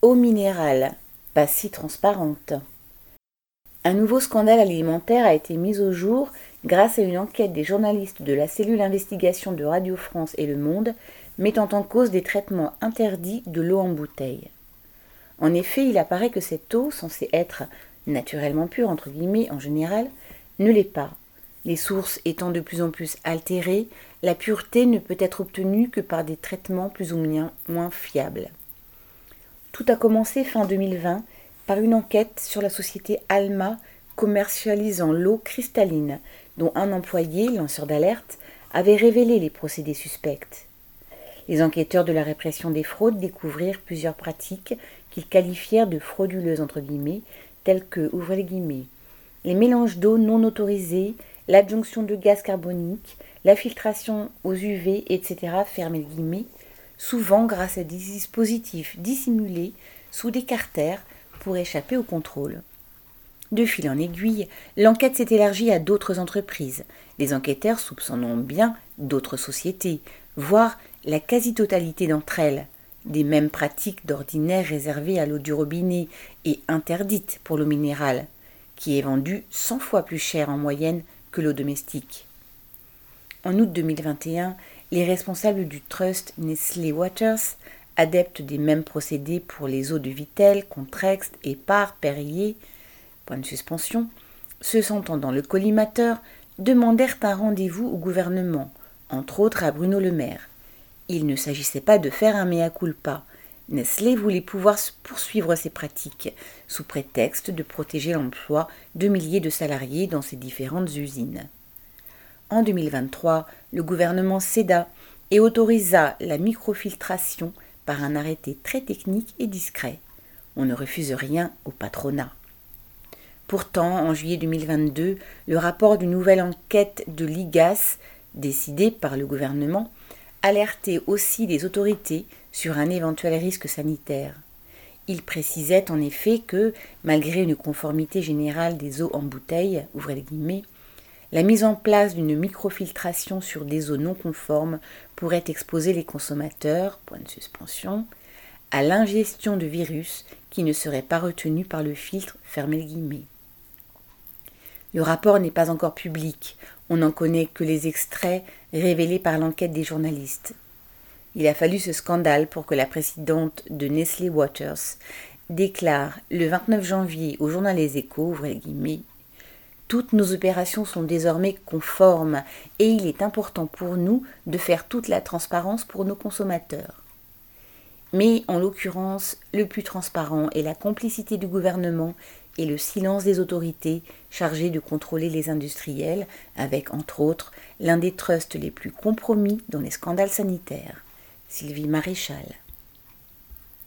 Eau minérale, pas si transparente. Un nouveau scandale alimentaire a été mis au jour grâce à une enquête des journalistes de la cellule investigation de Radio France et Le Monde mettant en cause des traitements interdits de l'eau en bouteille. En effet, il apparaît que cette eau, censée être naturellement pure, entre guillemets, en général, ne l'est pas. Les sources étant de plus en plus altérées, la pureté ne peut être obtenue que par des traitements plus ou moins fiables. Tout a commencé fin 2020 par une enquête sur la société Alma commercialisant l'eau cristalline, dont un employé, lanceur d'alerte, avait révélé les procédés suspects. Les enquêteurs de la répression des fraudes découvrirent plusieurs pratiques qu'ils qualifièrent de frauduleuses entre guillemets, telles que, les mélanges d'eau non autorisés, l'adjonction de gaz carbonique, la filtration aux UV, etc., souvent grâce à des dispositifs dissimulés sous des carters pour échapper au contrôle. De fil en aiguille, l'enquête s'est élargie à d'autres entreprises. Les enquêteurs soupçonnant bien d'autres sociétés, voire la quasi-totalité d'entre elles, des mêmes pratiques d'ordinaire réservées à l'eau du robinet et interdites pour l'eau minérale, qui est vendue 100 fois plus cher en moyenne que l'eau domestique. En août 2021, les responsables du trust Nestlé Waters, adeptes des mêmes procédés pour les eaux de Vitel, Contrex, Épar, Perrier, point de suspension, se sentant dans le collimateur, demandèrent un rendez-vous au gouvernement, entre autres à Bruno Le Maire. Il ne s'agissait pas de faire un mea culpa. Nestlé voulait pouvoir poursuivre ses pratiques, sous prétexte de protéger l'emploi de milliers de salariés dans ses différentes usines. En 2023, le gouvernement céda et autorisa la microfiltration par un arrêté très technique et discret. On ne refuse rien au patronat. Pourtant, en juillet 2022, le rapport d'une nouvelle enquête de l'IGAS, décidée par le gouvernement, alertait aussi les autorités sur un éventuel risque sanitaire. Il précisait en effet que, malgré une conformité générale des eaux en bouteille, ouvrez guillemets, la mise en place d'une microfiltration sur des eaux non conformes pourrait exposer les consommateurs, à l'ingestion de virus qui ne seraient pas retenus par le filtre, guillemets. Le rapport n'est pas encore public, on n'en connaît que les extraits révélés par l'enquête des journalistes. Il a fallu ce scandale pour que la présidente de Nestlé Waters déclare le 29 janvier au journal Les Échos, toutes nos opérations sont désormais conformes et il est important pour nous de faire toute la transparence pour nos consommateurs. Mais en l'occurrence, le plus transparent est la complicité du gouvernement et le silence des autorités chargées de contrôler les industriels, avec entre autres l'un des trusts les plus compromis dans les scandales sanitaires, Sylvie Maréchal.